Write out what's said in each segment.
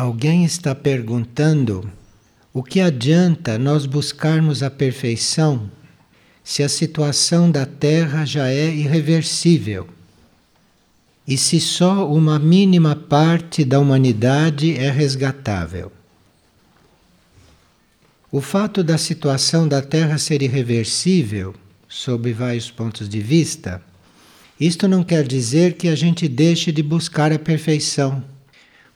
Alguém está perguntando o que adianta nós buscarmos a perfeição se a situação da Terra já é irreversível? E se só uma mínima parte da humanidade é resgatável? O fato da situação da Terra ser irreversível, sob vários pontos de vista, isto não quer dizer que a gente deixe de buscar a perfeição,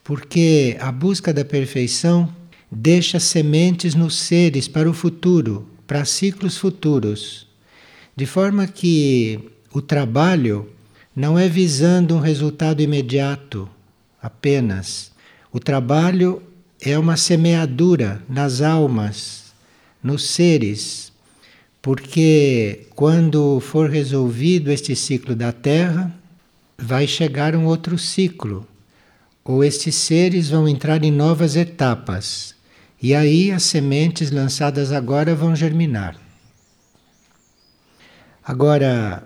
porque a busca da perfeição deixa sementes nos seres para o futuro, para ciclos futuros, de forma que o trabalho não é visando um resultado imediato apenas. O trabalho é uma semeadura nas almas, nos seres, porque quando for resolvido este ciclo da Terra, vai chegar um outro ciclo, ou estes seres vão entrar em novas etapas, e aí as sementes lançadas agora vão germinar. Agora,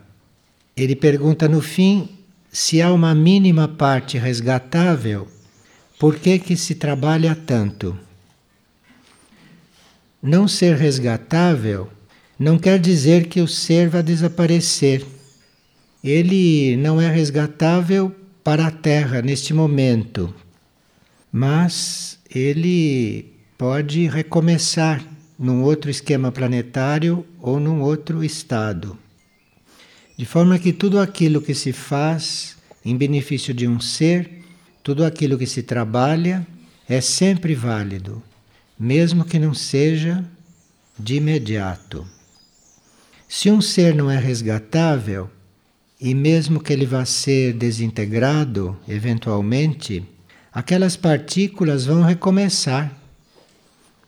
ele pergunta no fim se há uma mínima parte resgatável, por que, que se trabalha tanto? Não ser resgatável não quer dizer que o ser vai desaparecer. Ele não é resgatável para a Terra neste momento, mas ele pode recomeçar num outro esquema planetário ou num outro estado. De forma que tudo aquilo que se faz em benefício de um ser, tudo aquilo que se trabalha, é sempre válido, mesmo que não seja de imediato. Se um ser não é resgatável, e mesmo que ele vá ser desintegrado eventualmente, aquelas partículas vão recomeçar.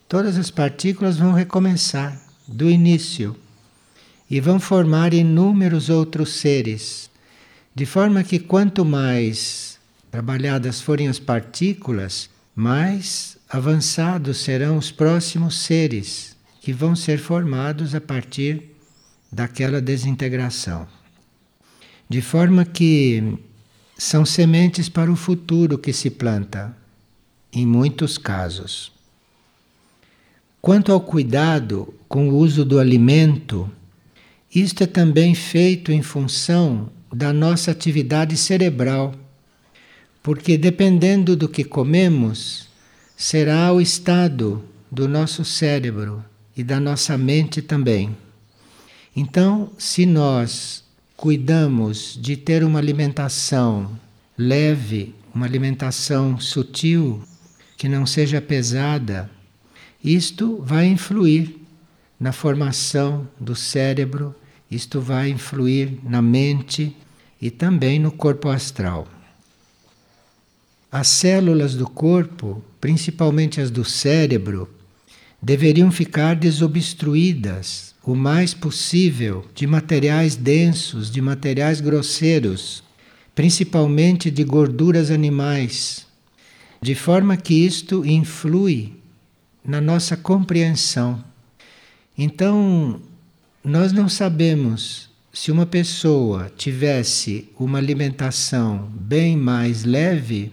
Todas as partículas vão recomeçar do início e vão formar inúmeros outros seres, de forma que quanto mais trabalhadas forem as partículas, mais avançados serão os próximos seres que vão ser formados a partir daquela desintegração. De forma que são sementes para o futuro que se planta, em muitos casos. Quanto ao cuidado com o uso do alimento, isto é também feito em função da nossa atividade cerebral, porque dependendo do que comemos, será o estado do nosso cérebro e da nossa mente também. Então, se nós cuidamos de ter uma alimentação leve, uma alimentação sutil, que não seja pesada, isto vai influir na formação do cérebro, isto vai influir na mente e também no corpo astral. As células do corpo, principalmente as do cérebro, deveriam ficar desobstruídas o mais possível de materiais densos, de materiais grosseiros, principalmente de gorduras animais, de forma que isto influi na nossa compreensão. Então, nós não sabemos se uma pessoa tivesse uma alimentação bem mais leve,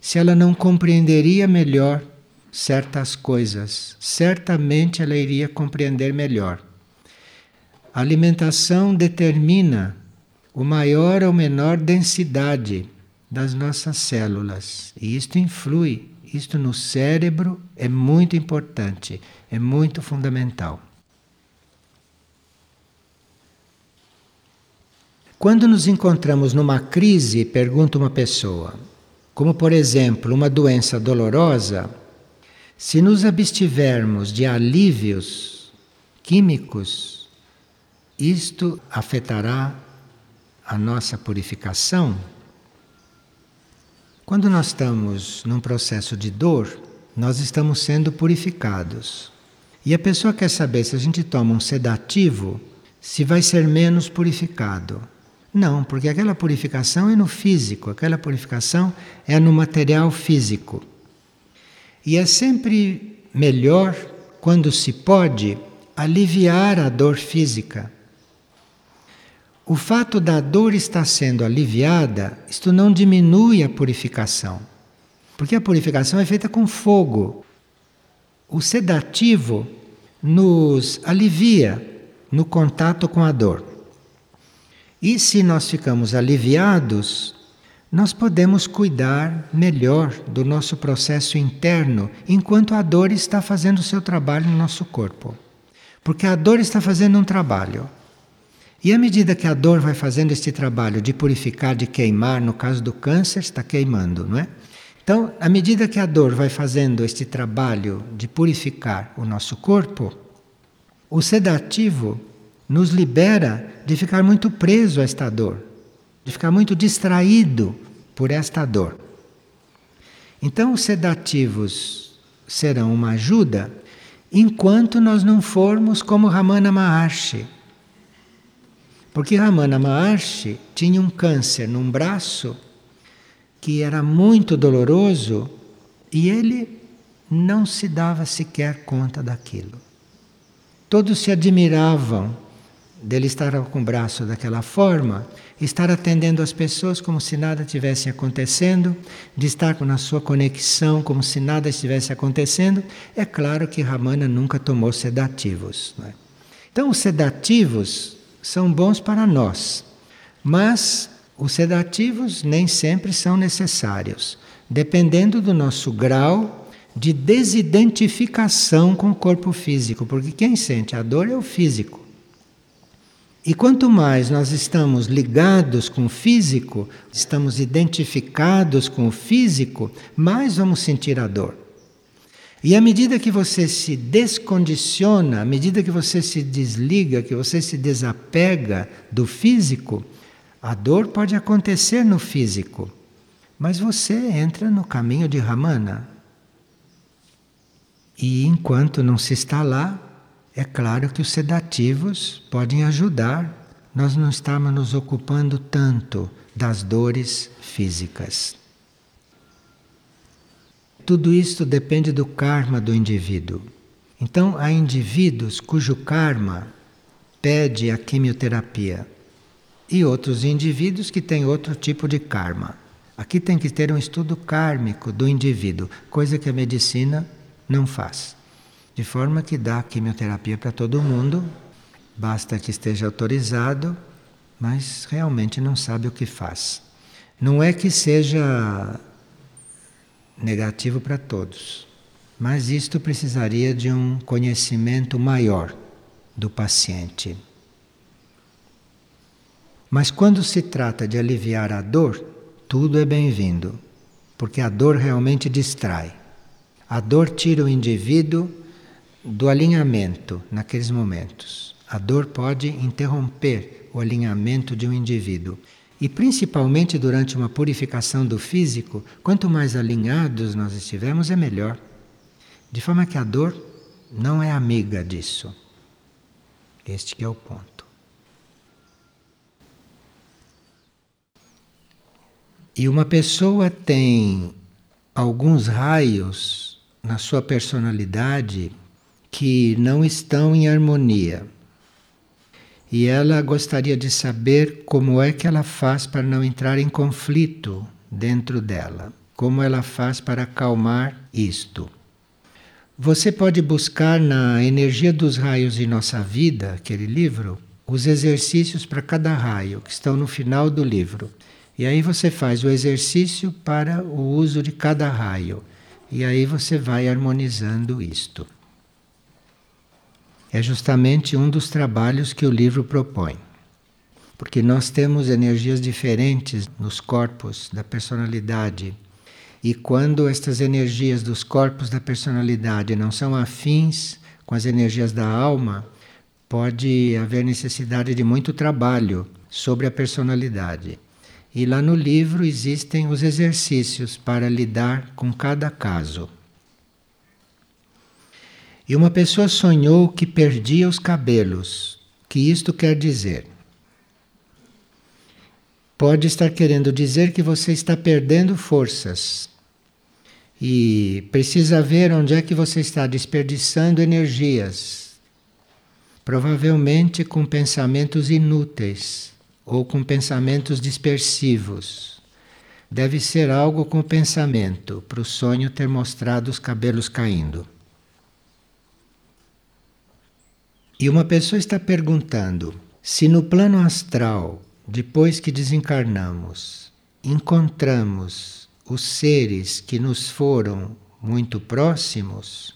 se ela não compreenderia melhor certas coisas. Certamente ela iria compreender melhor. A alimentação determina o maior ou menor densidade das nossas células. E isto influi, isto no cérebro é muito importante, é muito fundamental. Quando nos encontramos numa crise, pergunta uma pessoa, como por exemplo uma doença dolorosa, se nos abstivermos de alívios químicos, isto afetará a nossa purificação? Quando nós estamos num processo de dor, nós estamos sendo purificados. E a pessoa quer saber se a gente toma um sedativo, se vai ser menos purificado. Não, porque aquela purificação é no físico, aquela purificação é no material físico. E é sempre melhor, quando se pode, aliviar a dor física o fato da dor estar sendo aliviada, isto não diminui a purificação. Porque a purificação é feita com fogo. O sedativo nos alivia no contato com a dor. E se nós ficamos aliviados, nós podemos cuidar melhor do nosso processo interno enquanto a dor está fazendo o seu trabalho no nosso corpo. Porque a dor está fazendo um trabalho. E à medida que a dor vai fazendo este trabalho de purificar, de queimar, no caso do câncer, está queimando, não é? Então, à medida que a dor vai fazendo este trabalho de purificar o nosso corpo, o sedativo nos libera de ficar muito preso a esta dor, de ficar muito distraído por esta dor. Então, os sedativos serão uma ajuda enquanto nós não formos como Ramana Maharshi. Porque Ramana Maharshi tinha um câncer num braço que era muito doloroso e ele não se dava sequer conta daquilo. Todos se admiravam dele estar com o braço daquela forma, estar atendendo as pessoas como se nada tivesse acontecendo, de estar na sua conexão como se nada estivesse acontecendo, é claro que Ramana nunca tomou sedativos. É? Então, os sedativos são bons para nós, mas os sedativos nem sempre são necessários, dependendo do nosso grau de desidentificação com o corpo físico, porque quem sente a dor é o físico. E quanto mais nós estamos ligados com o físico, estamos identificados com o físico, mais vamos sentir a dor. E à medida que você se descondiciona, à medida que você se desliga, que você se desapega do físico, a dor pode acontecer no físico, mas você entra no caminho de Ramana. E enquanto não se está lá, é claro que os sedativos podem ajudar nós não estamos nos ocupando tanto das dores físicas. Tudo isto depende do karma do indivíduo. Então, há indivíduos cujo karma pede a quimioterapia e outros indivíduos que têm outro tipo de karma. Aqui tem que ter um estudo kármico do indivíduo, coisa que a medicina não faz de forma que dá quimioterapia para todo mundo, basta que esteja autorizado, mas realmente não sabe o que faz. Não é que seja negativo para todos, mas isto precisaria de um conhecimento maior do paciente. Mas quando se trata de aliviar a dor, tudo é bem-vindo, porque a dor realmente distrai. A dor tira o indivíduo do alinhamento naqueles momentos. A dor pode interromper o alinhamento de um indivíduo. E principalmente durante uma purificação do físico, quanto mais alinhados nós estivermos, é melhor. De forma que a dor não é amiga disso. Este é o ponto. E uma pessoa tem alguns raios na sua personalidade que não estão em harmonia. E ela gostaria de saber como é que ela faz para não entrar em conflito dentro dela. Como ela faz para acalmar isto. Você pode buscar na Energia dos Raios de Nossa Vida, aquele livro, os exercícios para cada raio, que estão no final do livro. E aí você faz o exercício para o uso de cada raio. E aí você vai harmonizando isto é justamente um dos trabalhos que o livro propõe. Porque nós temos energias diferentes nos corpos da personalidade. E quando estas energias dos corpos da personalidade não são afins com as energias da alma, pode haver necessidade de muito trabalho sobre a personalidade. E lá no livro existem os exercícios para lidar com cada caso. E uma pessoa sonhou que perdia os cabelos. Que isto quer dizer? Pode estar querendo dizer que você está perdendo forças. E precisa ver onde é que você está desperdiçando energias. Provavelmente com pensamentos inúteis ou com pensamentos dispersivos. deve ser algo com o pensamento, para o sonho ter mostrado os cabelos caindo. E uma pessoa está perguntando se no plano astral, depois que desencarnamos, encontramos os seres que nos foram muito próximos,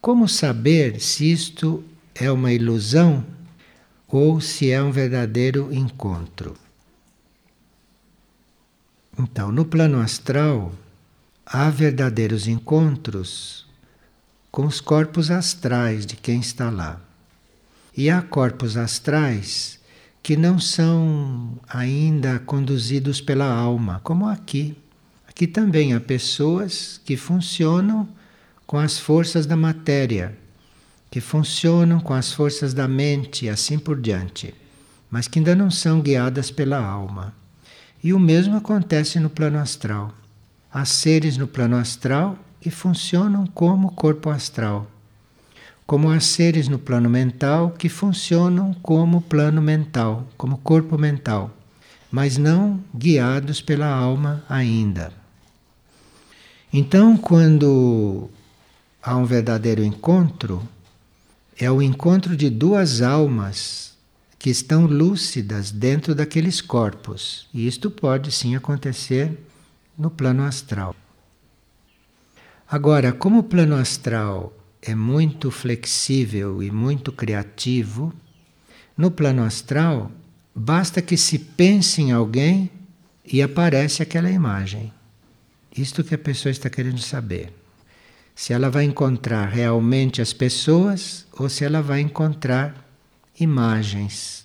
como saber se isto é uma ilusão ou se é um verdadeiro encontro? Então, no plano astral, há verdadeiros encontros com os corpos astrais de quem está lá. E há corpos astrais que não são ainda conduzidos pela alma, como aqui. Aqui também há pessoas que funcionam com as forças da matéria, que funcionam com as forças da mente assim por diante, mas que ainda não são guiadas pela alma. E o mesmo acontece no plano astral. Há seres no plano astral que funcionam como corpo astral como há seres no plano mental que funcionam como plano mental, como corpo mental, mas não guiados pela alma ainda. Então, quando há um verdadeiro encontro, é o encontro de duas almas que estão lúcidas dentro daqueles corpos. E isto pode sim acontecer no plano astral. Agora, como o plano astral é muito flexível e muito criativo, no plano astral, basta que se pense em alguém e aparece aquela imagem. Isto que a pessoa está querendo saber. Se ela vai encontrar realmente as pessoas ou se ela vai encontrar imagens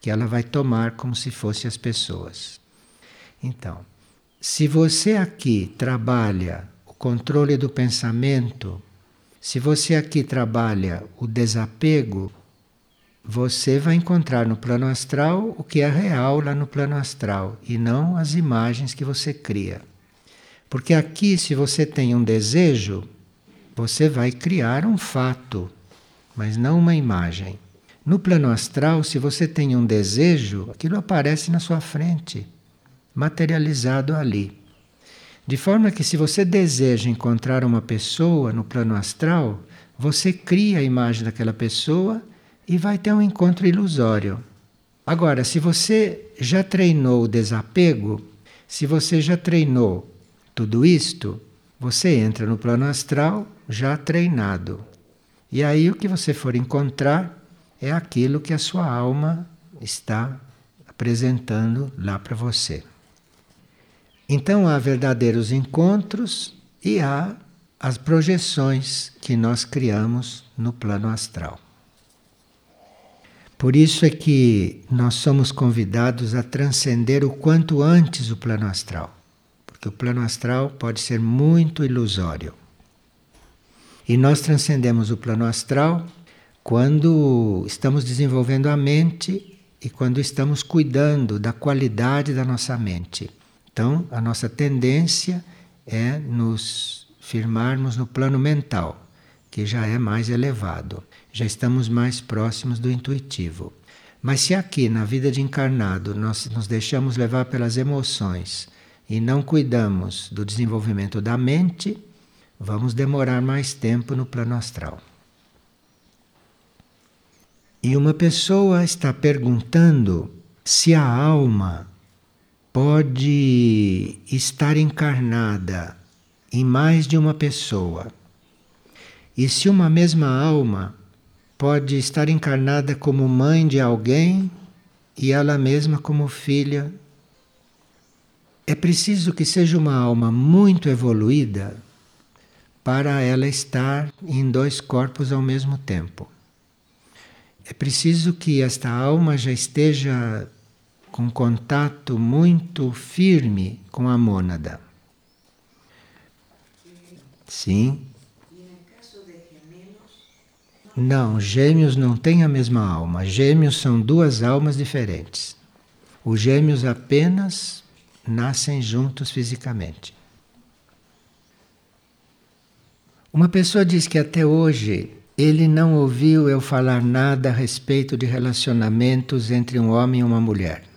que ela vai tomar como se fossem as pessoas. Então, se você aqui trabalha o controle do pensamento se você aqui trabalha o desapego, você vai encontrar no plano astral o que é real lá no plano astral e não as imagens que você cria. Porque aqui, se você tem um desejo, você vai criar um fato, mas não uma imagem. No plano astral, se você tem um desejo, aquilo aparece na sua frente, materializado ali. De forma que, se você deseja encontrar uma pessoa no plano astral, você cria a imagem daquela pessoa e vai ter um encontro ilusório. Agora, se você já treinou o desapego, se você já treinou tudo isto, você entra no plano astral já treinado. E aí o que você for encontrar é aquilo que a sua alma está apresentando lá para você. Então há verdadeiros encontros e há as projeções que nós criamos no plano astral. Por isso é que nós somos convidados a transcender o quanto antes o plano astral, porque o plano astral pode ser muito ilusório. E nós transcendemos o plano astral quando estamos desenvolvendo a mente e quando estamos cuidando da qualidade da nossa mente. Então, a nossa tendência é nos firmarmos no plano mental, que já é mais elevado, já estamos mais próximos do intuitivo. Mas se aqui na vida de encarnado nós nos deixamos levar pelas emoções e não cuidamos do desenvolvimento da mente, vamos demorar mais tempo no plano astral. E uma pessoa está perguntando se a alma pode estar encarnada em mais de uma pessoa. E se uma mesma alma pode estar encarnada como mãe de alguém e ela mesma como filha, é preciso que seja uma alma muito evoluída para ela estar em dois corpos ao mesmo tempo. É preciso que esta alma já esteja com contato muito firme com a mônada. Sim. Não, gêmeos não têm a mesma alma. Gêmeos são duas almas diferentes. Os gêmeos apenas nascem juntos fisicamente. Uma pessoa diz que até hoje ele não ouviu eu falar nada a respeito de relacionamentos entre um homem e uma mulher.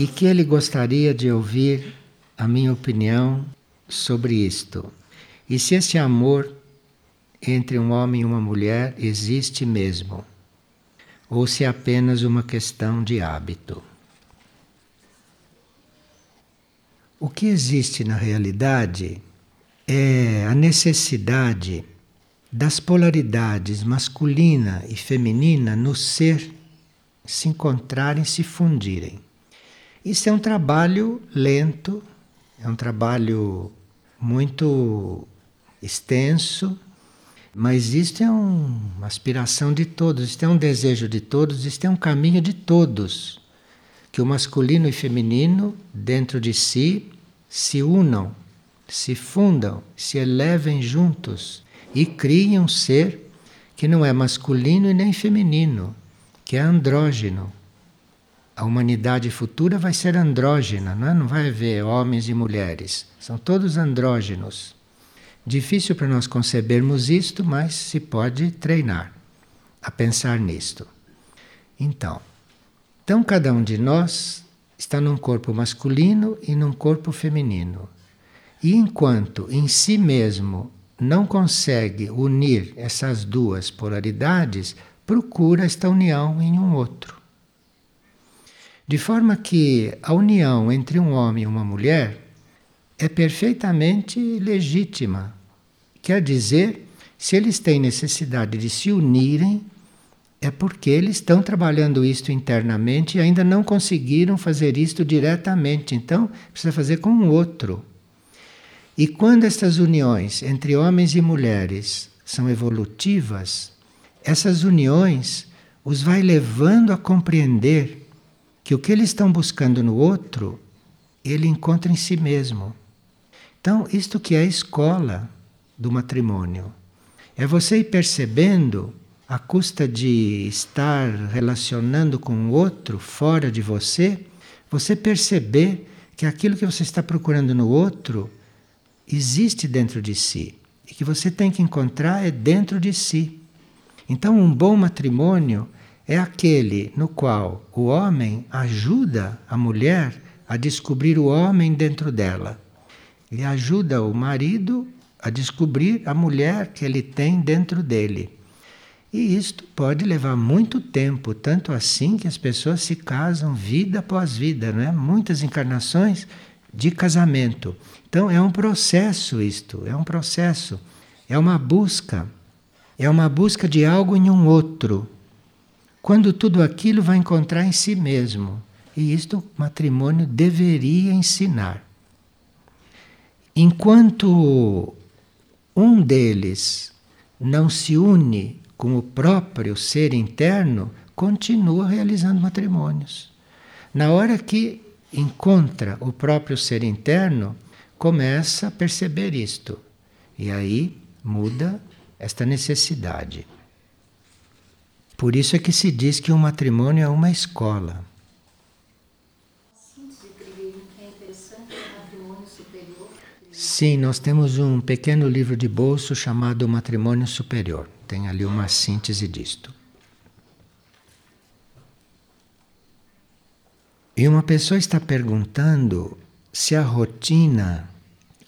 E que ele gostaria de ouvir a minha opinião sobre isto. E se esse amor entre um homem e uma mulher existe mesmo, ou se é apenas uma questão de hábito. O que existe na realidade é a necessidade das polaridades masculina e feminina no ser se encontrarem, se fundirem. Isso é um trabalho lento, é um trabalho muito extenso, mas isto é um, uma aspiração de todos, isto é um desejo de todos, isto é um caminho de todos. Que o masculino e feminino dentro de si se unam, se fundam, se elevem juntos e criem um ser que não é masculino e nem feminino, que é andrógeno. A humanidade futura vai ser andrógena, não, é? não vai haver homens e mulheres, são todos andrógenos. Difícil para nós concebermos isto, mas se pode treinar a pensar nisto. Então, então cada um de nós está num corpo masculino e num corpo feminino. E enquanto em si mesmo não consegue unir essas duas polaridades, procura esta união em um outro. De forma que a união entre um homem e uma mulher é perfeitamente legítima. Quer dizer, se eles têm necessidade de se unirem, é porque eles estão trabalhando isto internamente e ainda não conseguiram fazer isto diretamente. Então, precisa fazer com o outro. E quando estas uniões entre homens e mulheres são evolutivas, essas uniões os vai levando a compreender que o que eles estão buscando no outro, ele encontra em si mesmo. Então, isto que é a escola do matrimônio. É você ir percebendo, à custa de estar relacionando com o outro fora de você, você perceber que aquilo que você está procurando no outro existe dentro de si. E que você tem que encontrar é dentro de si. Então, um bom matrimônio é aquele no qual o homem ajuda a mulher a descobrir o homem dentro dela. Ele ajuda o marido a descobrir a mulher que ele tem dentro dele. E isto pode levar muito tempo, tanto assim que as pessoas se casam vida após vida, não é? Muitas encarnações de casamento. Então é um processo isto, é um processo, é uma busca, é uma busca de algo em um outro. Quando tudo aquilo vai encontrar em si mesmo. E isto o matrimônio deveria ensinar. Enquanto um deles não se une com o próprio ser interno, continua realizando matrimônios. Na hora que encontra o próprio ser interno, começa a perceber isto. E aí muda esta necessidade. Por isso é que se diz que o um matrimônio é uma escola. Sim, nós temos um pequeno livro de bolso chamado Matrimônio Superior. Tem ali uma síntese disto. E uma pessoa está perguntando se a rotina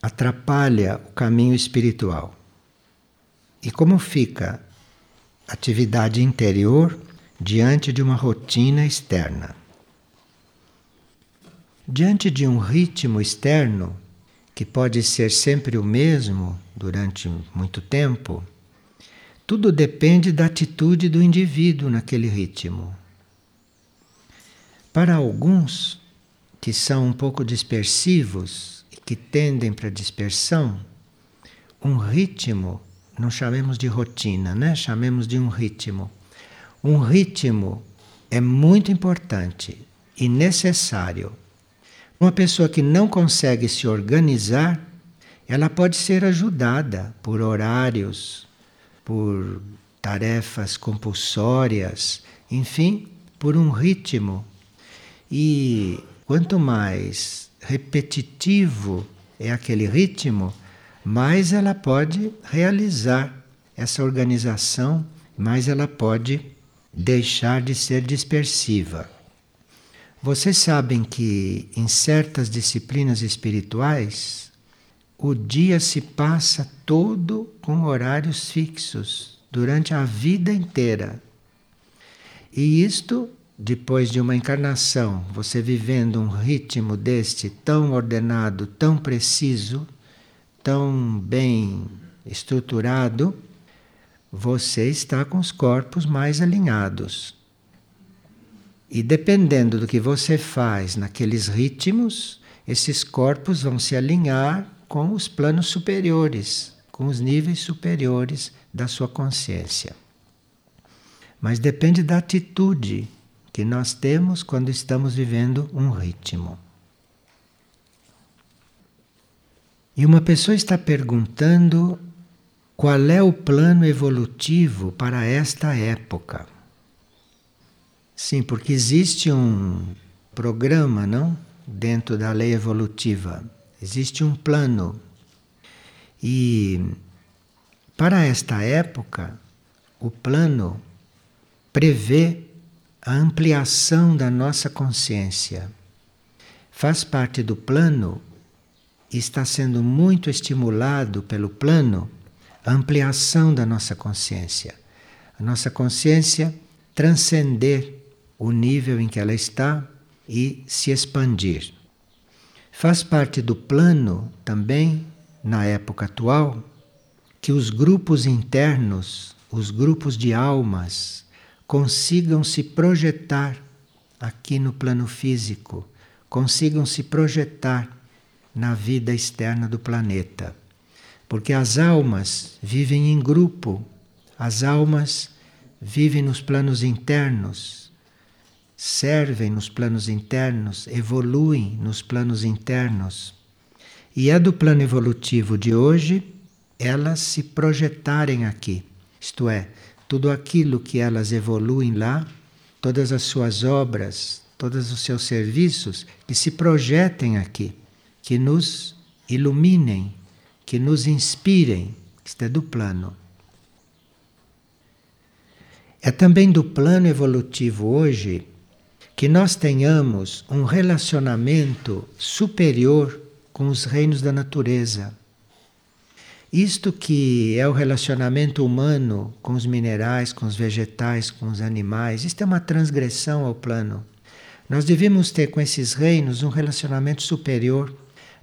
atrapalha o caminho espiritual. E como fica atividade interior diante de uma rotina externa? Diante de um ritmo externo, que pode ser sempre o mesmo durante muito tempo, tudo depende da atitude do indivíduo naquele ritmo. Para alguns que são um pouco dispersivos e que tendem para dispersão, um ritmo, não chamemos de rotina, né? Chamemos de um ritmo. Um ritmo é muito importante e necessário uma pessoa que não consegue se organizar, ela pode ser ajudada por horários, por tarefas compulsórias, enfim, por um ritmo. E quanto mais repetitivo é aquele ritmo, mais ela pode realizar essa organização, mais ela pode deixar de ser dispersiva. Vocês sabem que em certas disciplinas espirituais o dia se passa todo com horários fixos durante a vida inteira. E isto, depois de uma encarnação, você vivendo um ritmo deste tão ordenado, tão preciso, tão bem estruturado, você está com os corpos mais alinhados. E dependendo do que você faz naqueles ritmos, esses corpos vão se alinhar com os planos superiores, com os níveis superiores da sua consciência. Mas depende da atitude que nós temos quando estamos vivendo um ritmo. E uma pessoa está perguntando qual é o plano evolutivo para esta época. Sim, porque existe um programa, não? Dentro da lei evolutiva. Existe um plano. E para esta época, o plano prevê a ampliação da nossa consciência. Faz parte do plano e está sendo muito estimulado pelo plano a ampliação da nossa consciência. A nossa consciência transcender o nível em que ela está e se expandir. Faz parte do plano também, na época atual, que os grupos internos, os grupos de almas, consigam se projetar aqui no plano físico, consigam se projetar na vida externa do planeta. Porque as almas vivem em grupo, as almas vivem nos planos internos, servem nos planos internos, evoluem nos planos internos. E é do plano evolutivo de hoje elas se projetarem aqui. Isto é, tudo aquilo que elas evoluem lá, todas as suas obras, todos os seus serviços, que se projetem aqui, que nos iluminem, que nos inspirem. Isto é do plano. É também do plano evolutivo hoje que nós tenhamos um relacionamento superior com os reinos da natureza. Isto que é o relacionamento humano com os minerais, com os vegetais, com os animais, isto é uma transgressão ao plano. Nós devemos ter com esses reinos um relacionamento superior.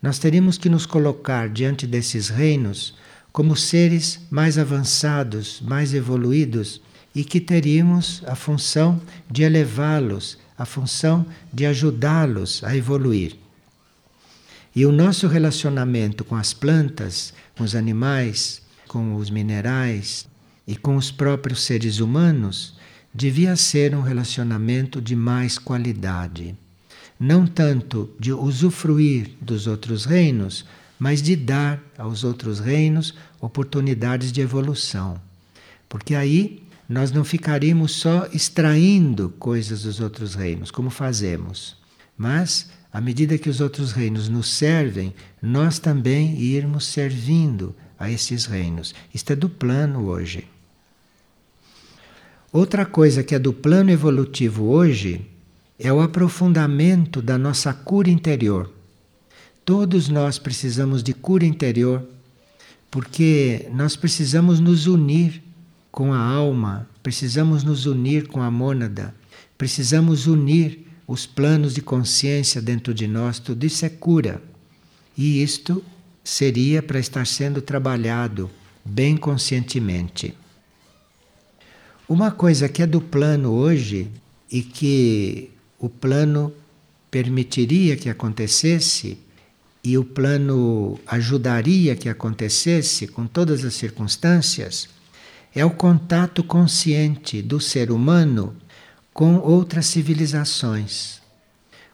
Nós teríamos que nos colocar diante desses reinos como seres mais avançados, mais evoluídos e que teríamos a função de elevá-los a função de ajudá-los a evoluir. E o nosso relacionamento com as plantas, com os animais, com os minerais e com os próprios seres humanos devia ser um relacionamento de mais qualidade. Não tanto de usufruir dos outros reinos, mas de dar aos outros reinos oportunidades de evolução. Porque aí nós não ficaríamos só extraindo coisas dos outros reinos, como fazemos, mas à medida que os outros reinos nos servem, nós também irmos servindo a esses reinos. Isto é do plano hoje. Outra coisa que é do plano evolutivo hoje é o aprofundamento da nossa cura interior. Todos nós precisamos de cura interior, porque nós precisamos nos unir com a alma, precisamos nos unir com a mônada, precisamos unir os planos de consciência dentro de nós, tudo isso é cura. E isto seria para estar sendo trabalhado bem conscientemente. Uma coisa que é do plano hoje e que o plano permitiria que acontecesse e o plano ajudaria que acontecesse com todas as circunstâncias é o contato consciente do ser humano com outras civilizações,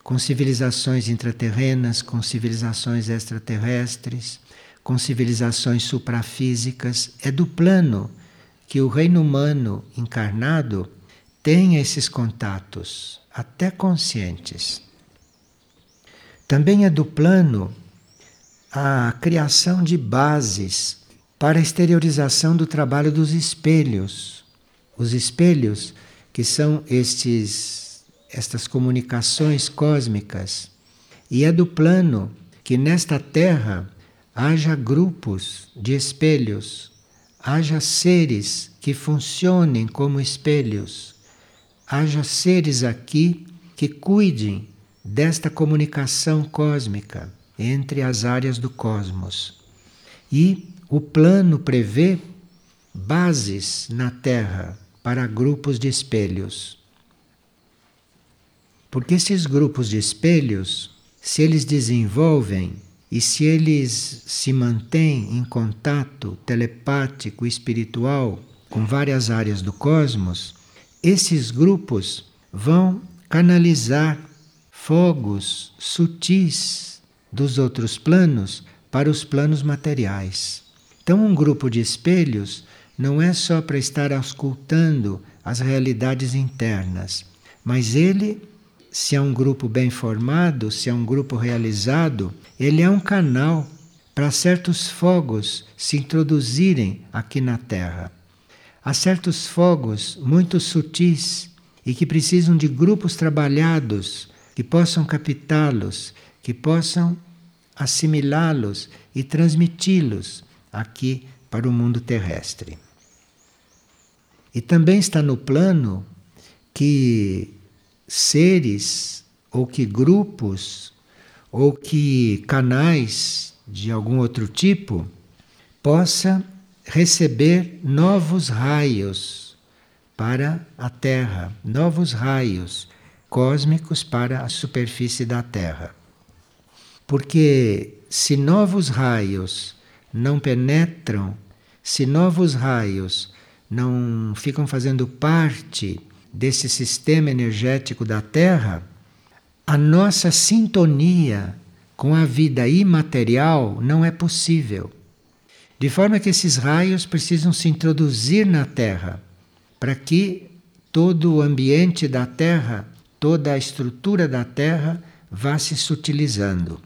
com civilizações intraterrenas, com civilizações extraterrestres, com civilizações suprafísicas. É do plano que o reino humano encarnado tem esses contatos, até conscientes. Também é do plano a criação de bases para a exteriorização do trabalho dos espelhos. Os espelhos, que são estes, estas comunicações cósmicas. E é do plano que nesta Terra haja grupos de espelhos, haja seres que funcionem como espelhos, haja seres aqui que cuidem desta comunicação cósmica entre as áreas do cosmos. E o plano prevê bases na Terra para grupos de espelhos. Porque esses grupos de espelhos, se eles desenvolvem e se eles se mantêm em contato telepático espiritual com várias áreas do cosmos, esses grupos vão canalizar fogos sutis dos outros planos para os planos materiais. Então, um grupo de espelhos não é só para estar auscultando as realidades internas, mas ele, se é um grupo bem formado, se é um grupo realizado, ele é um canal para certos fogos se introduzirem aqui na Terra. Há certos fogos muito sutis e que precisam de grupos trabalhados que possam captá-los, que possam assimilá-los e transmiti-los aqui para o mundo terrestre. E também está no plano que seres ou que grupos ou que canais de algum outro tipo possa receber novos raios para a Terra, novos raios cósmicos para a superfície da Terra. Porque se novos raios não penetram, se novos raios não ficam fazendo parte desse sistema energético da Terra, a nossa sintonia com a vida imaterial não é possível. De forma que esses raios precisam se introduzir na Terra, para que todo o ambiente da Terra, toda a estrutura da Terra vá se sutilizando.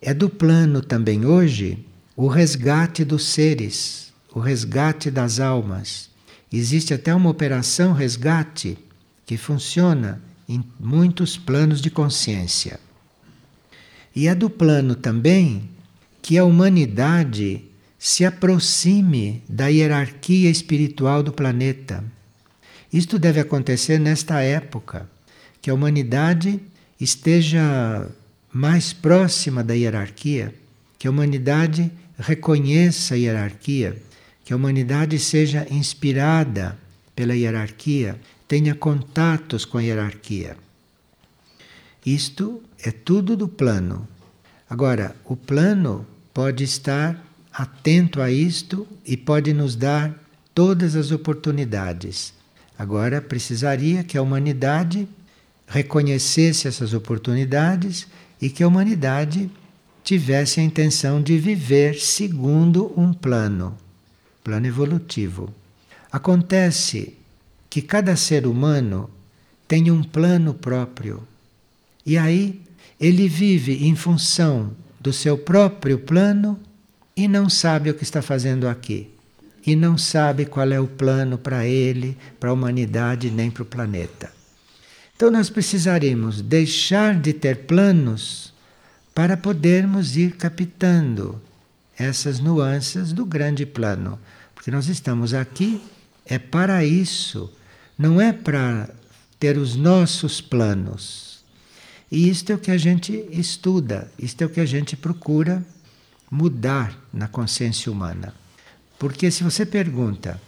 É do plano também hoje o resgate dos seres o resgate das almas. Existe até uma operação resgate que funciona em muitos planos de consciência. E é do plano também que a humanidade se aproxime da hierarquia espiritual do planeta. Isto deve acontecer nesta época, que a humanidade esteja mais próxima da hierarquia, que a humanidade reconheça a hierarquia que a humanidade seja inspirada pela hierarquia, tenha contatos com a hierarquia. Isto é tudo do plano. Agora, o plano pode estar atento a isto e pode nos dar todas as oportunidades. Agora, precisaria que a humanidade reconhecesse essas oportunidades e que a humanidade tivesse a intenção de viver segundo um plano plano evolutivo. Acontece que cada ser humano tem um plano próprio. E aí ele vive em função do seu próprio plano e não sabe o que está fazendo aqui. E não sabe qual é o plano para ele, para a humanidade, nem para o planeta. Então nós precisaremos deixar de ter planos para podermos ir captando essas nuances do grande plano. Porque nós estamos aqui é para isso, não é para ter os nossos planos. E isto é o que a gente estuda, isto é o que a gente procura mudar na consciência humana. Porque se você pergunta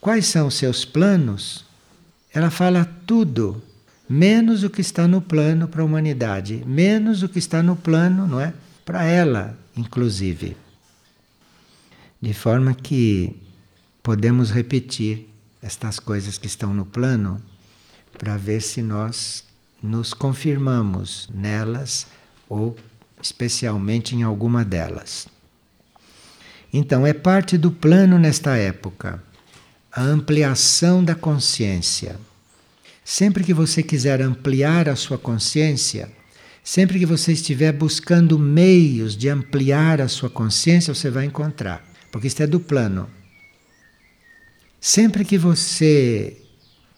quais são os seus planos, ela fala tudo, menos o que está no plano para a humanidade, menos o que está no plano, não é? Para ela, inclusive. De forma que podemos repetir estas coisas que estão no plano para ver se nós nos confirmamos nelas ou especialmente em alguma delas. Então, é parte do plano nesta época a ampliação da consciência. Sempre que você quiser ampliar a sua consciência, sempre que você estiver buscando meios de ampliar a sua consciência, você vai encontrar porque isto é do plano. Sempre que você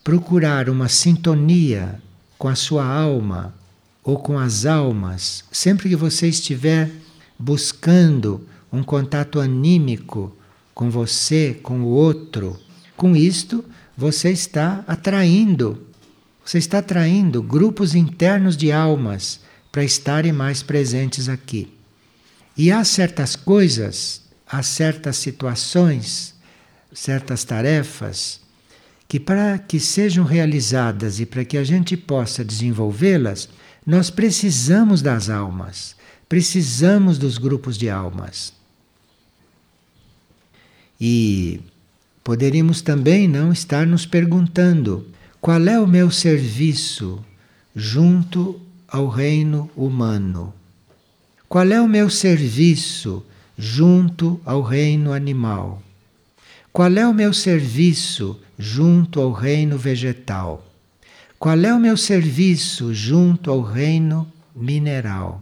procurar uma sintonia com a sua alma ou com as almas, sempre que você estiver buscando um contato anímico com você, com o outro, com isto você está atraindo, você está atraindo grupos internos de almas para estarem mais presentes aqui. E há certas coisas, há certas situações, certas tarefas que para que sejam realizadas e para que a gente possa desenvolvê-las, nós precisamos das almas, precisamos dos grupos de almas. E poderíamos também não estar nos perguntando qual é o meu serviço junto ao reino humano? Qual é o meu serviço junto ao reino animal? Qual é o meu serviço junto ao reino vegetal? Qual é o meu serviço junto ao reino mineral?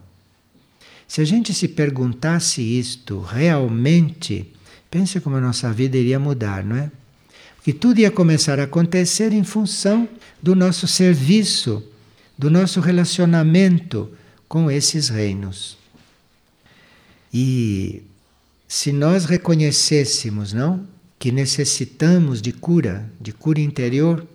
Se a gente se perguntasse isto realmente, pense como a nossa vida iria mudar, não é? Porque tudo ia começar a acontecer em função do nosso serviço, do nosso relacionamento com esses reinos. E se nós reconhecêssemos, não, que necessitamos de cura, de cura interior,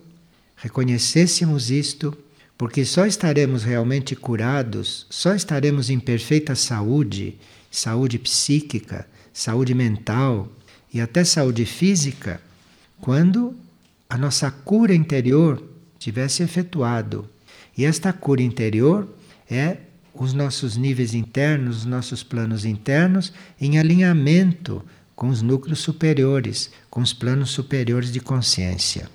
reconhecêssemos isto, porque só estaremos realmente curados, só estaremos em perfeita saúde, saúde psíquica, saúde mental e até saúde física, quando a nossa cura interior tivesse efetuado. E esta cura interior é os nossos níveis internos, os nossos planos internos em alinhamento com os núcleos superiores, com os planos superiores de consciência.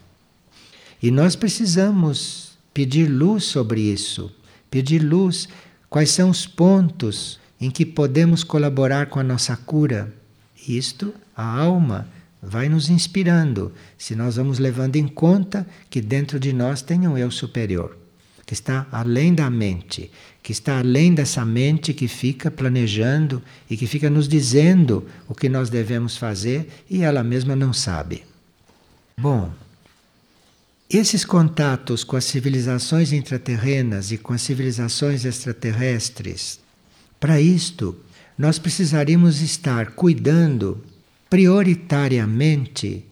E nós precisamos pedir luz sobre isso, pedir luz quais são os pontos em que podemos colaborar com a nossa cura. Isto, a alma, vai nos inspirando, se nós vamos levando em conta que dentro de nós tem um eu superior, que está além da mente, que está além dessa mente que fica planejando e que fica nos dizendo o que nós devemos fazer e ela mesma não sabe. Bom, esses contatos com as civilizações intraterrenas e com as civilizações extraterrestres, para isto, nós precisaríamos estar cuidando prioritariamente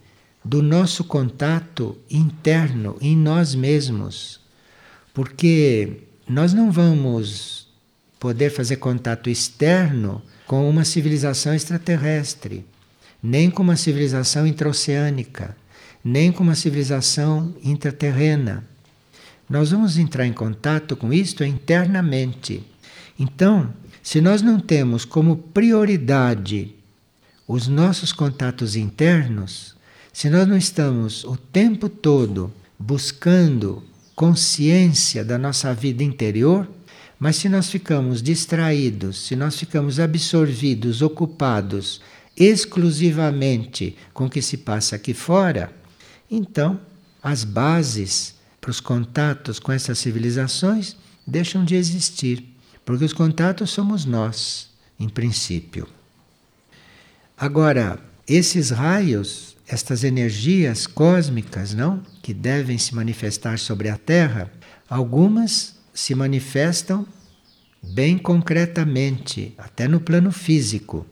do nosso contato interno em nós mesmos, porque nós não vamos poder fazer contato externo com uma civilização extraterrestre, nem com uma civilização intraoceânica nem com uma civilização intraterrena. Nós vamos entrar em contato com isto internamente. Então, se nós não temos como prioridade os nossos contatos internos, se nós não estamos o tempo todo buscando consciência da nossa vida interior, mas se nós ficamos distraídos, se nós ficamos absorvidos, ocupados exclusivamente com o que se passa aqui fora, então, as bases para os contatos com essas civilizações deixam de existir, porque os contatos somos nós, em princípio. Agora, esses raios, estas energias cósmicas, não, que devem se manifestar sobre a Terra, algumas se manifestam bem concretamente, até no plano físico.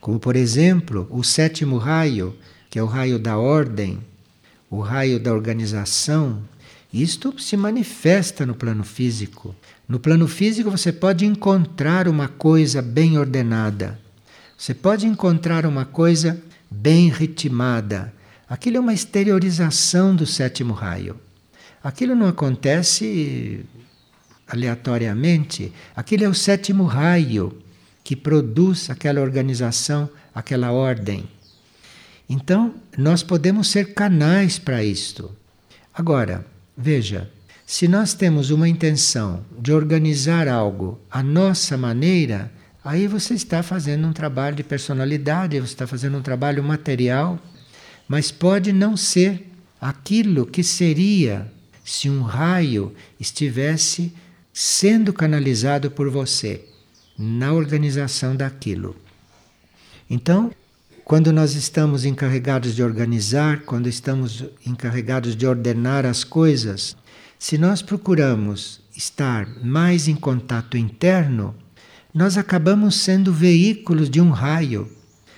Como por exemplo, o sétimo raio que é o raio da ordem, o raio da organização, isto se manifesta no plano físico. No plano físico você pode encontrar uma coisa bem ordenada. Você pode encontrar uma coisa bem ritmada. Aquilo é uma exteriorização do sétimo raio. Aquilo não acontece aleatoriamente. Aquilo é o sétimo raio que produz aquela organização, aquela ordem. Então, nós podemos ser canais para isto. Agora, veja, se nós temos uma intenção de organizar algo à nossa maneira, aí você está fazendo um trabalho de personalidade, você está fazendo um trabalho material, mas pode não ser aquilo que seria se um raio estivesse sendo canalizado por você na organização daquilo. Então, quando nós estamos encarregados de organizar, quando estamos encarregados de ordenar as coisas, se nós procuramos estar mais em contato interno, nós acabamos sendo veículos de um raio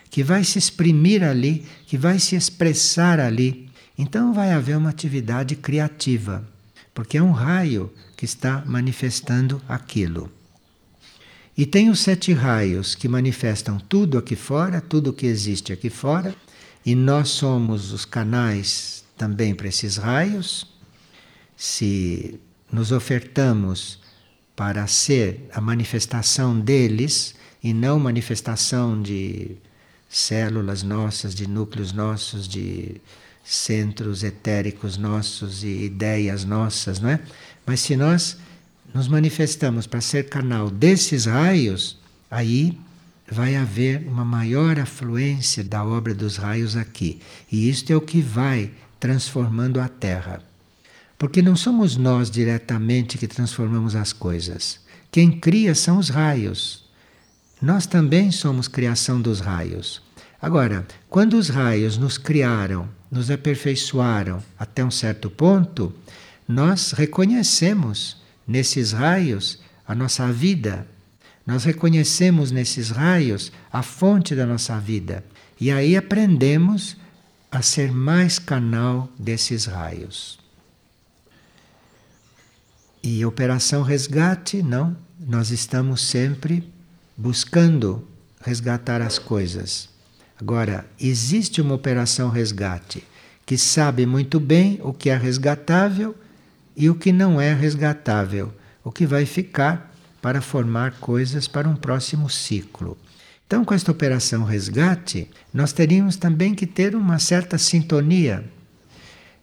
que vai se exprimir ali, que vai se expressar ali. Então vai haver uma atividade criativa, porque é um raio que está manifestando aquilo. E tem os sete raios que manifestam tudo aqui fora, tudo que existe aqui fora, e nós somos os canais também para esses raios. Se nos ofertamos para ser a manifestação deles e não manifestação de células nossas, de núcleos nossos, de centros etéricos nossos e ideias nossas, não é? Mas se nós nos manifestamos para ser canal desses raios, aí vai haver uma maior afluência da obra dos raios aqui. E isto é o que vai transformando a Terra. Porque não somos nós diretamente que transformamos as coisas. Quem cria são os raios. Nós também somos criação dos raios. Agora, quando os raios nos criaram, nos aperfeiçoaram até um certo ponto, nós reconhecemos nesses raios a nossa vida. Nós reconhecemos nesses raios a fonte da nossa vida. E aí aprendemos a ser mais canal desses raios. E operação resgate, não. Nós estamos sempre buscando resgatar as coisas. Agora, existe uma operação resgate que sabe muito bem o que é resgatável e o que não é resgatável, o que vai ficar para formar coisas para um próximo ciclo. Então, com esta operação resgate, nós teríamos também que ter uma certa sintonia,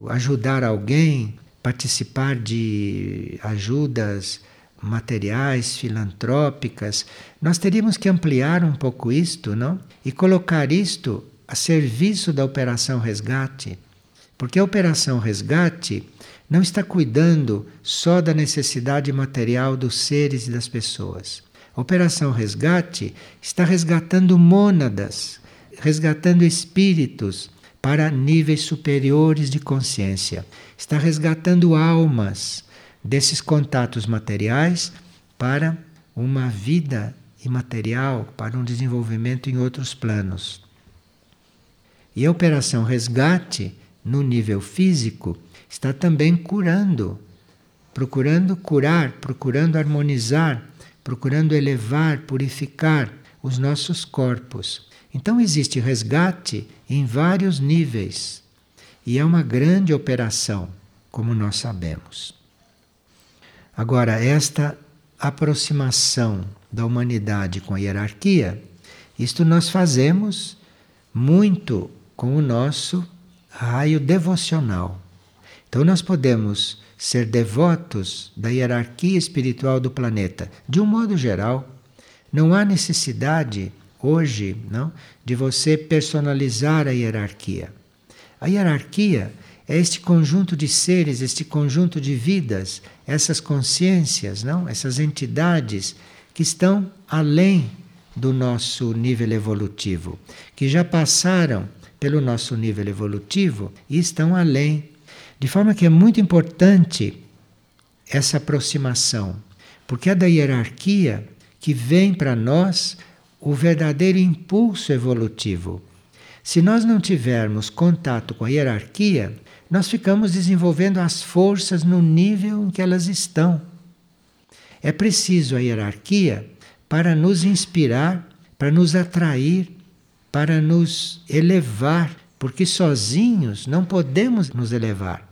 ajudar alguém, participar de ajudas materiais, filantrópicas. Nós teríamos que ampliar um pouco isto, não? E colocar isto a serviço da operação resgate. Porque a operação resgate não está cuidando só da necessidade material dos seres e das pessoas. A Operação Resgate está resgatando mônadas, resgatando espíritos para níveis superiores de consciência. Está resgatando almas desses contatos materiais para uma vida imaterial, para um desenvolvimento em outros planos. E a Operação Resgate, no nível físico, está também curando, procurando curar, procurando harmonizar, procurando elevar, purificar os nossos corpos. Então existe resgate em vários níveis e é uma grande operação, como nós sabemos. Agora, esta aproximação da humanidade com a hierarquia, isto nós fazemos muito com o nosso raio devocional. Então nós podemos ser devotos da hierarquia espiritual do planeta, de um modo geral. Não há necessidade hoje, não, de você personalizar a hierarquia. A hierarquia é este conjunto de seres, este conjunto de vidas, essas consciências, não, essas entidades que estão além do nosso nível evolutivo, que já passaram pelo nosso nível evolutivo e estão além. De forma que é muito importante essa aproximação, porque é da hierarquia que vem para nós o verdadeiro impulso evolutivo. Se nós não tivermos contato com a hierarquia, nós ficamos desenvolvendo as forças no nível em que elas estão. É preciso a hierarquia para nos inspirar, para nos atrair, para nos elevar porque sozinhos não podemos nos elevar.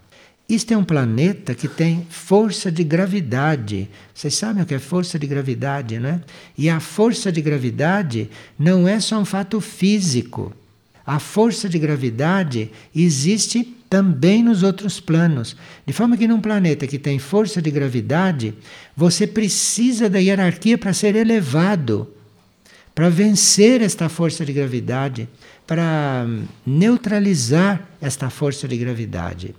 Isto é um planeta que tem força de gravidade. Vocês sabem o que é força de gravidade, não é? E a força de gravidade não é só um fato físico. A força de gravidade existe também nos outros planos. De forma que num planeta que tem força de gravidade, você precisa da hierarquia para ser elevado, para vencer esta força de gravidade para neutralizar esta força de gravidade.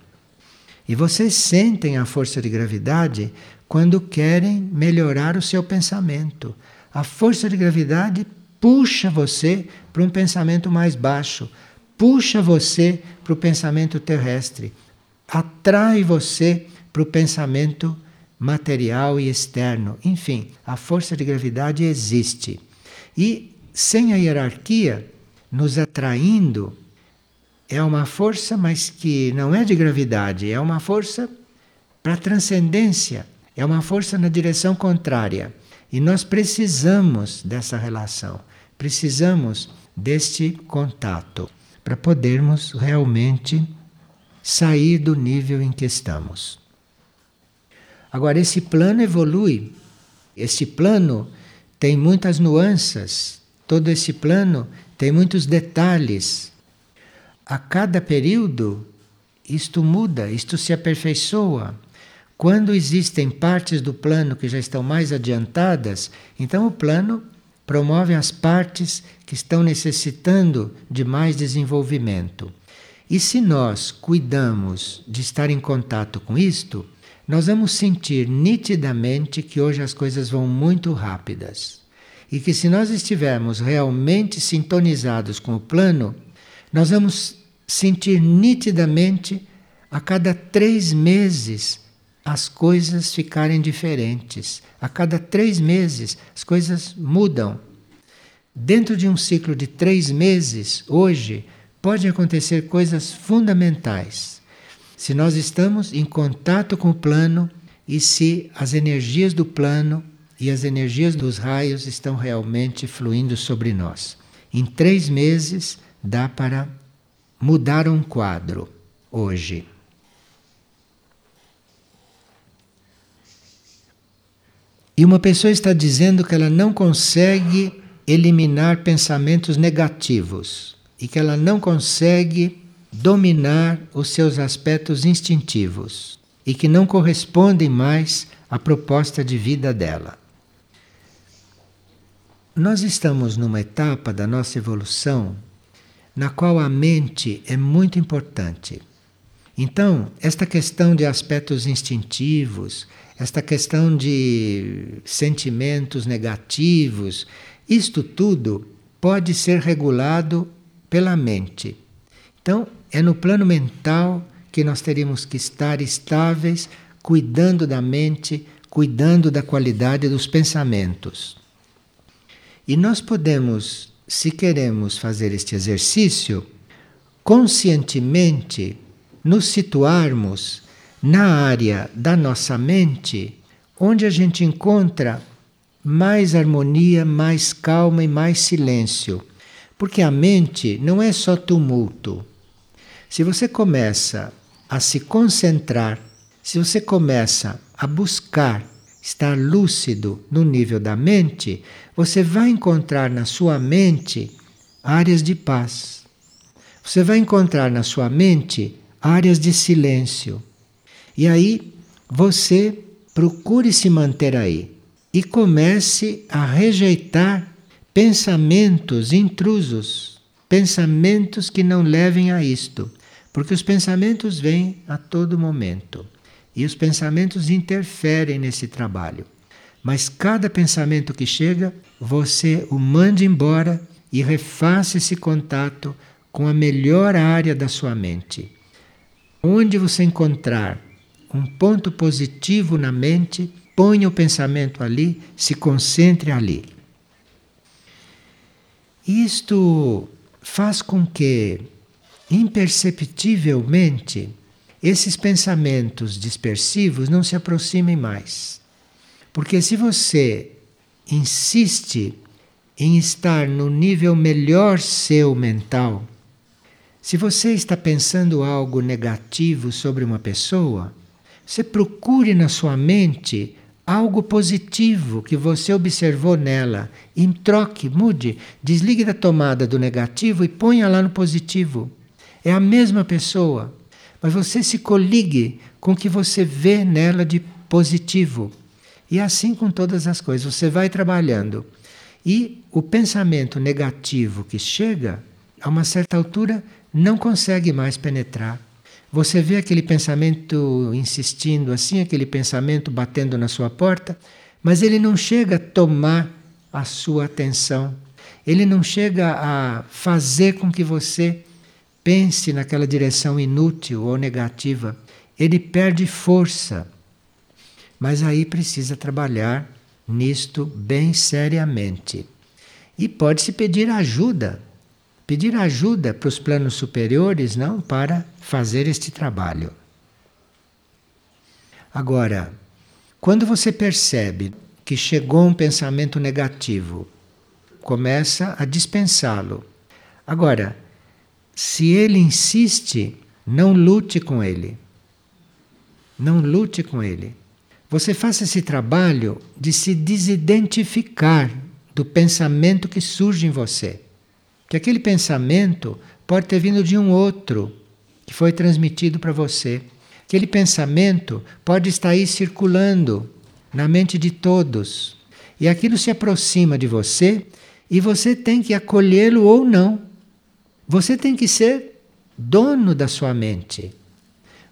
E vocês sentem a força de gravidade quando querem melhorar o seu pensamento. A força de gravidade puxa você para um pensamento mais baixo, puxa você para o pensamento terrestre, atrai você para o pensamento material e externo. Enfim, a força de gravidade existe. E sem a hierarquia nos atraindo, é uma força, mas que não é de gravidade, é uma força para transcendência, é uma força na direção contrária. E nós precisamos dessa relação, precisamos deste contato para podermos realmente sair do nível em que estamos. Agora, esse plano evolui, esse plano tem muitas nuances, todo esse plano tem muitos detalhes. A cada período, isto muda, isto se aperfeiçoa. Quando existem partes do plano que já estão mais adiantadas, então o plano promove as partes que estão necessitando de mais desenvolvimento. E se nós cuidamos de estar em contato com isto, nós vamos sentir nitidamente que hoje as coisas vão muito rápidas. E que se nós estivermos realmente sintonizados com o plano, nós vamos sentir nitidamente a cada três meses as coisas ficarem diferentes. A cada três meses as coisas mudam. Dentro de um ciclo de três meses, hoje, podem acontecer coisas fundamentais. Se nós estamos em contato com o plano e se as energias do plano e as energias dos raios estão realmente fluindo sobre nós. Em três meses dá para mudar um quadro hoje. E uma pessoa está dizendo que ela não consegue eliminar pensamentos negativos e que ela não consegue dominar os seus aspectos instintivos e que não correspondem mais à proposta de vida dela. Nós estamos numa etapa da nossa evolução na qual a mente é muito importante. Então, esta questão de aspectos instintivos, esta questão de sentimentos negativos, isto tudo pode ser regulado pela mente. Então, é no plano mental que nós teríamos que estar estáveis, cuidando da mente, cuidando da qualidade dos pensamentos. E nós podemos, se queremos fazer este exercício, conscientemente nos situarmos na área da nossa mente onde a gente encontra mais harmonia, mais calma e mais silêncio. Porque a mente não é só tumulto. Se você começa a se concentrar, se você começa a buscar estar lúcido no nível da mente, você vai encontrar na sua mente áreas de paz. Você vai encontrar na sua mente áreas de silêncio. E aí você procure se manter aí e comece a rejeitar pensamentos intrusos, pensamentos que não levem a isto, porque os pensamentos vêm a todo momento e os pensamentos interferem nesse trabalho. Mas cada pensamento que chega, você o mande embora e refaça esse contato com a melhor área da sua mente. Onde você encontrar um ponto positivo na mente, ponha o pensamento ali, se concentre ali. Isto faz com que, imperceptivelmente, esses pensamentos dispersivos não se aproximem mais. Porque se você insiste em estar no nível melhor seu mental, se você está pensando algo negativo sobre uma pessoa, você procure na sua mente algo positivo que você observou nela. E troque, mude, desligue da tomada do negativo e ponha lá no positivo. É a mesma pessoa, mas você se coligue com o que você vê nela de positivo. E assim com todas as coisas, você vai trabalhando. E o pensamento negativo que chega, a uma certa altura, não consegue mais penetrar. Você vê aquele pensamento insistindo assim, aquele pensamento batendo na sua porta, mas ele não chega a tomar a sua atenção. ele não chega a fazer com que você pense naquela direção inútil ou negativa. Ele perde força. Mas aí precisa trabalhar nisto bem seriamente. E pode-se pedir ajuda. Pedir ajuda para os planos superiores, não para fazer este trabalho. Agora, quando você percebe que chegou um pensamento negativo, começa a dispensá-lo. Agora, se ele insiste, não lute com ele. Não lute com ele. Você faça esse trabalho de se desidentificar do pensamento que surge em você. Que aquele pensamento pode ter vindo de um outro que foi transmitido para você. Aquele pensamento pode estar aí circulando na mente de todos. E aquilo se aproxima de você e você tem que acolhê-lo ou não. Você tem que ser dono da sua mente.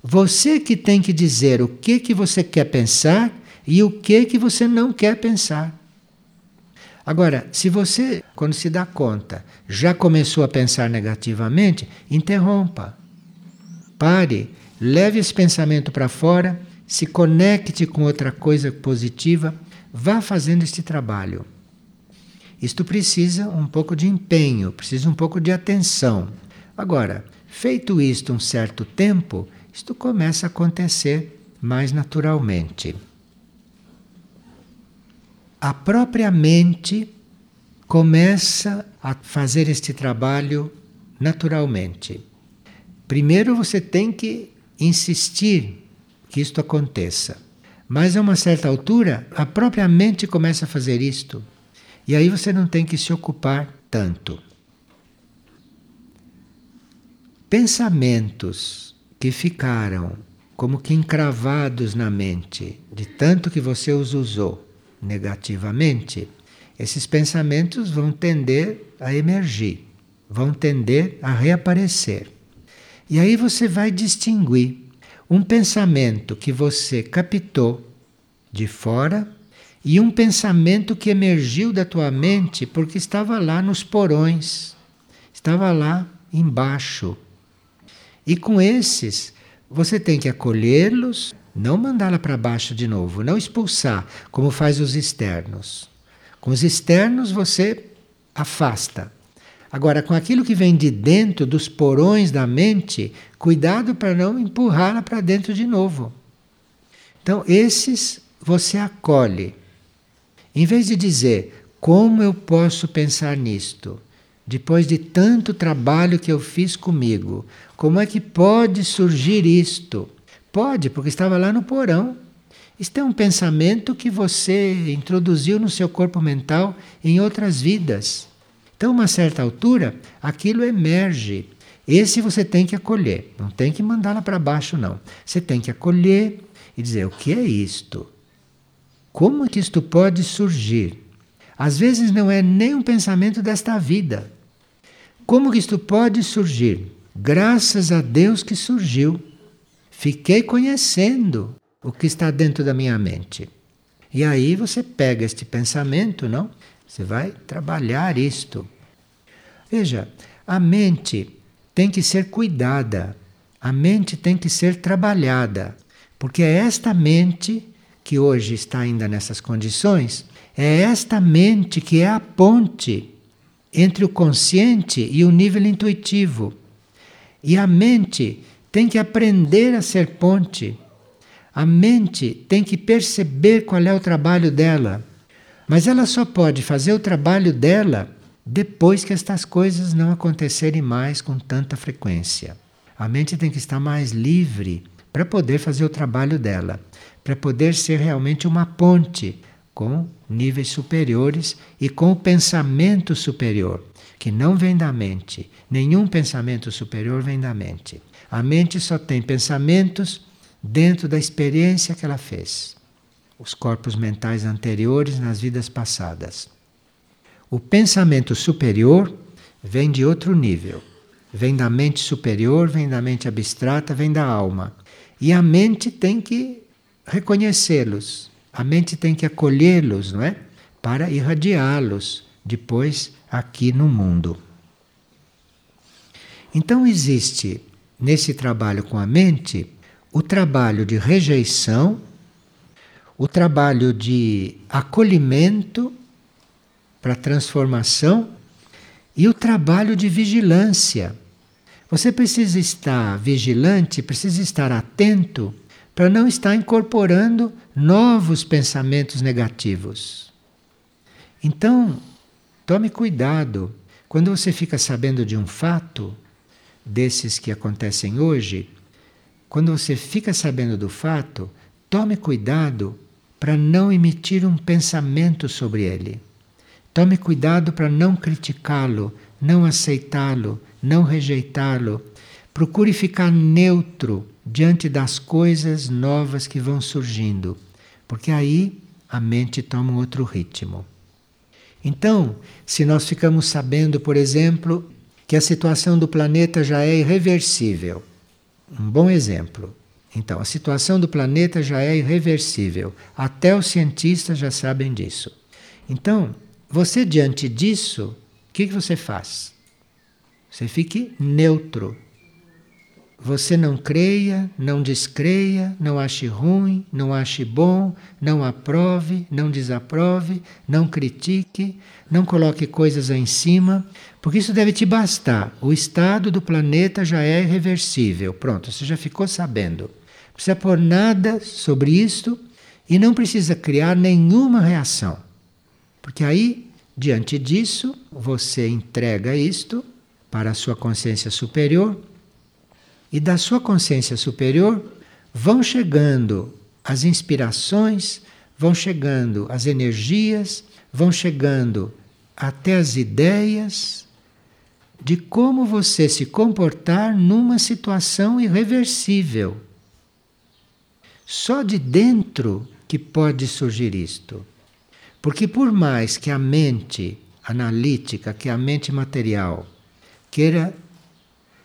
Você que tem que dizer o que que você quer pensar e o que que você não quer pensar. Agora, se você, quando se dá conta, já começou a pensar negativamente, interrompa. Pare, leve esse pensamento para fora se conecte com outra coisa positiva, vá fazendo este trabalho. Isto precisa um pouco de empenho, precisa um pouco de atenção. Agora, feito isto um certo tempo, isto começa a acontecer mais naturalmente. A própria mente começa a fazer este trabalho naturalmente. Primeiro você tem que insistir que isto aconteça. Mas a uma certa altura, a própria mente começa a fazer isto. E aí você não tem que se ocupar tanto. Pensamentos que ficaram como que encravados na mente, de tanto que você os usou negativamente, esses pensamentos vão tender a emergir, vão tender a reaparecer. E aí você vai distinguir um pensamento que você captou de fora e um pensamento que emergiu da tua mente porque estava lá nos porões, estava lá embaixo. E com esses, você tem que acolhê-los, não mandá-la para baixo de novo, não expulsar, como faz os externos. Com os externos você afasta. Agora, com aquilo que vem de dentro dos porões da mente, cuidado para não empurrá-la para dentro de novo. Então, esses você acolhe. Em vez de dizer, como eu posso pensar nisto? Depois de tanto trabalho que eu fiz comigo, como é que pode surgir isto? Pode, porque estava lá no porão. Isto é um pensamento que você introduziu no seu corpo mental em outras vidas. Então, uma certa altura, aquilo emerge. Esse você tem que acolher, não tem que mandá-la para baixo, não. Você tem que acolher e dizer: o que é isto? Como que isto pode surgir? Às vezes não é nem um pensamento desta vida. Como que isto pode surgir? Graças a Deus que surgiu. Fiquei conhecendo o que está dentro da minha mente. E aí você pega este pensamento, não? Você vai trabalhar isto. Veja, a mente tem que ser cuidada, a mente tem que ser trabalhada, porque é esta mente que hoje está ainda nessas condições, é esta mente que é a ponte entre o consciente e o nível intuitivo. E a mente tem que aprender a ser ponte. A mente tem que perceber qual é o trabalho dela. Mas ela só pode fazer o trabalho dela depois que estas coisas não acontecerem mais com tanta frequência. A mente tem que estar mais livre para poder fazer o trabalho dela, para poder ser realmente uma ponte com níveis superiores e com o pensamento superior, que não vem da mente. Nenhum pensamento superior vem da mente. A mente só tem pensamentos dentro da experiência que ela fez os corpos mentais anteriores nas vidas passadas. O pensamento superior vem de outro nível. Vem da mente superior, vem da mente abstrata, vem da alma. E a mente tem que reconhecê-los. A mente tem que acolhê-los, não é? Para irradiá-los, depois aqui no mundo. Então existe nesse trabalho com a mente o trabalho de rejeição, o trabalho de acolhimento para transformação e o trabalho de vigilância. Você precisa estar vigilante, precisa estar atento para não estar incorporando novos pensamentos negativos. Então, tome cuidado. Quando você fica sabendo de um fato, desses que acontecem hoje, quando você fica sabendo do fato, tome cuidado para não emitir um pensamento sobre ele. Tome cuidado para não criticá-lo, não aceitá-lo, não rejeitá-lo. Procure ficar neutro diante das coisas novas que vão surgindo, porque aí a mente toma um outro ritmo. Então, se nós ficamos sabendo, por exemplo, que a situação do planeta já é irreversível, um bom exemplo. Então, a situação do planeta já é irreversível. Até os cientistas já sabem disso. Então, você diante disso, o que, que você faz? Você fique neutro, você não creia, não descreia, não ache ruim, não ache bom, não aprove, não desaprove, não critique, não coloque coisas em cima, porque isso deve te bastar. O estado do planeta já é irreversível. Pronto, você já ficou sabendo. Não precisa pôr nada sobre isto e não precisa criar nenhuma reação. Porque aí, diante disso, você entrega isto para a sua consciência superior e da sua consciência superior vão chegando as inspirações, vão chegando as energias, vão chegando até as ideias de como você se comportar numa situação irreversível. Só de dentro que pode surgir isto. Porque por mais que a mente analítica, que a mente material queira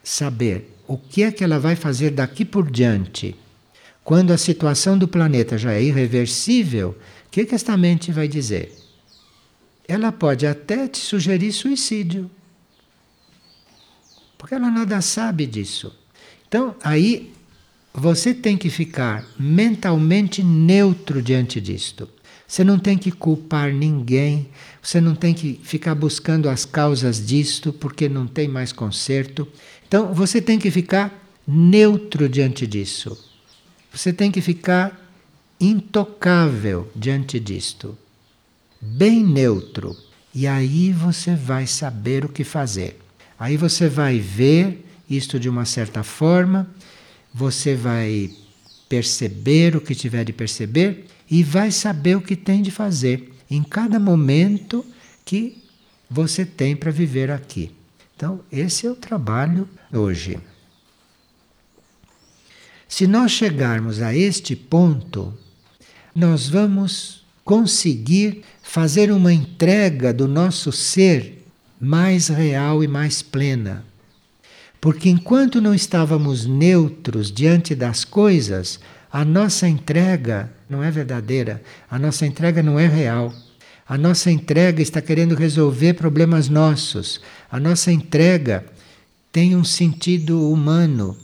saber o que é que ela vai fazer daqui por diante? Quando a situação do planeta já é irreversível, o que, que esta mente vai dizer? Ela pode até te sugerir suicídio. Porque ela nada sabe disso. Então, aí você tem que ficar mentalmente neutro diante disto. Você não tem que culpar ninguém, você não tem que ficar buscando as causas disto, porque não tem mais conserto. Então você tem que ficar neutro diante disso. Você tem que ficar intocável diante disto. Bem neutro. E aí você vai saber o que fazer. Aí você vai ver isto de uma certa forma, você vai perceber o que tiver de perceber e vai saber o que tem de fazer em cada momento que você tem para viver aqui. Então, esse é o trabalho hoje. Se nós chegarmos a este ponto, nós vamos conseguir fazer uma entrega do nosso ser mais real e mais plena. Porque enquanto não estávamos neutros diante das coisas, a nossa entrega não é verdadeira, a nossa entrega não é real. A nossa entrega está querendo resolver problemas nossos. A nossa entrega tem um sentido humano,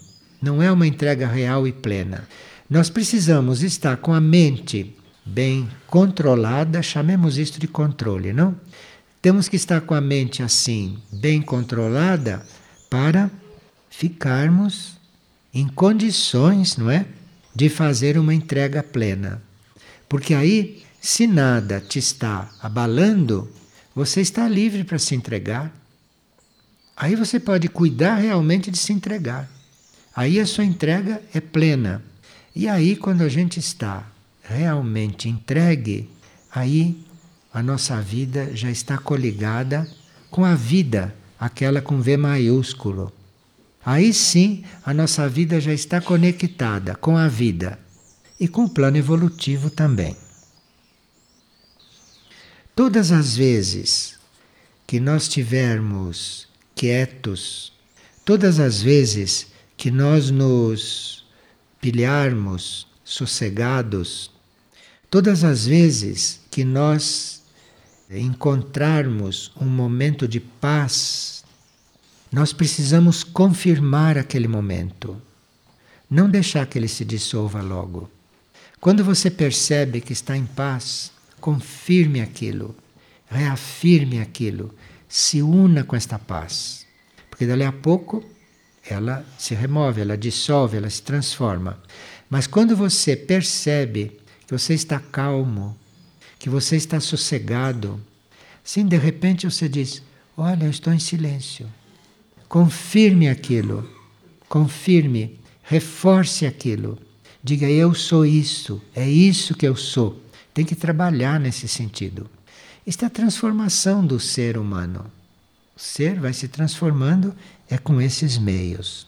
não é uma entrega real e plena. Nós precisamos estar com a mente bem controlada, chamemos isto de controle, não? Temos que estar com a mente assim, bem controlada, para ficarmos em condições, não é? De fazer uma entrega plena. Porque aí se nada te está abalando, você está livre para se entregar. Aí você pode cuidar realmente de se entregar. Aí a sua entrega é plena. E aí, quando a gente está realmente entregue, aí a nossa vida já está coligada com a vida, aquela com V maiúsculo. Aí sim, a nossa vida já está conectada com a vida e com o plano evolutivo também. Todas as vezes que nós tivermos quietos, todas as vezes que nós nos pilharmos sossegados, todas as vezes que nós encontrarmos um momento de paz, nós precisamos confirmar aquele momento. Não deixar que ele se dissolva logo. Quando você percebe que está em paz, confirme aquilo, reafirme aquilo, se una com esta paz. Porque dali a pouco ela se remove, ela dissolve, ela se transforma. Mas quando você percebe que você está calmo, que você está sossegado, sim, de repente você diz: Olha, eu estou em silêncio. Confirme aquilo, confirme, reforce aquilo. Diga: Eu sou isso, é isso que eu sou. Tem que trabalhar nesse sentido. Isto é a transformação do ser humano. O ser vai se transformando é com esses meios.